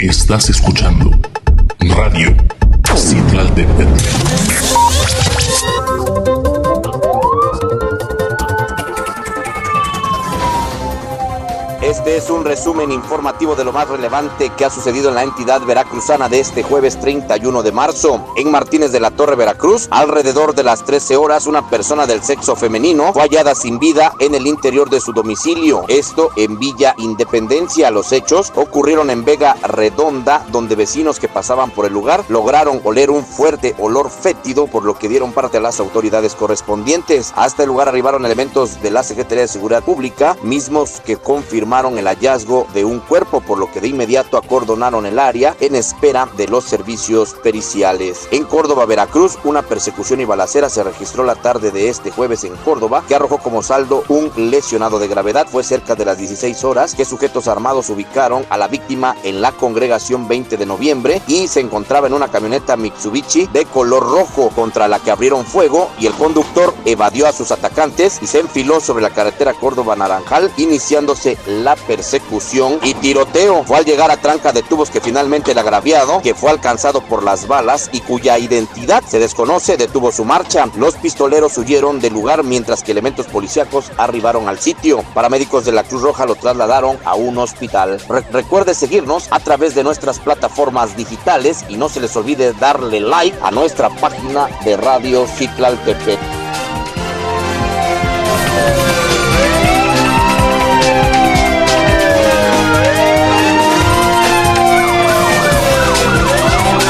Estás escuchando Este es un resumen informativo de lo más relevante que ha sucedido en la entidad veracruzana de este jueves 31 de marzo. En Martínez de la Torre, Veracruz, alrededor de las 13 horas, una persona del sexo femenino fue hallada sin vida en el interior de su domicilio. Esto en Villa Independencia. Los hechos ocurrieron en Vega Redonda, donde vecinos que pasaban por el lugar lograron oler un fuerte olor fétido, por lo que dieron parte a las autoridades correspondientes. Hasta el lugar arribaron elementos de la Secretaría de Seguridad Pública, mismos que confirmaron el hallazgo de un cuerpo, por lo que de inmediato acordonaron el área en espera de los servicios periciales. En Córdoba, Veracruz, una persecución y balacera se registró la tarde de este jueves en Córdoba, que arrojó como saldo un lesionado de gravedad. Fue cerca de las 16 horas que sujetos armados ubicaron a la víctima en la congregación 20 de noviembre y se encontraba en una camioneta Mitsubishi de color rojo contra la que abrieron fuego y el conductor evadió a sus atacantes y se enfiló sobre la carretera Córdoba-Naranjal, iniciándose la persecución y tiroteo. Fue al llegar a tranca de tubos que finalmente el agraviado, que fue alcanzado por las balas y cuya identidad se desconoce, detuvo su marcha. Los pistoleros huyeron del lugar mientras que elementos policíacos arribaron al sitio. Paramédicos de la Cruz Roja lo trasladaron a un hospital. recuerde seguirnos a través de nuestras plataformas digitales y no se les olvide darle like a nuestra página de Radio Citlaltepec.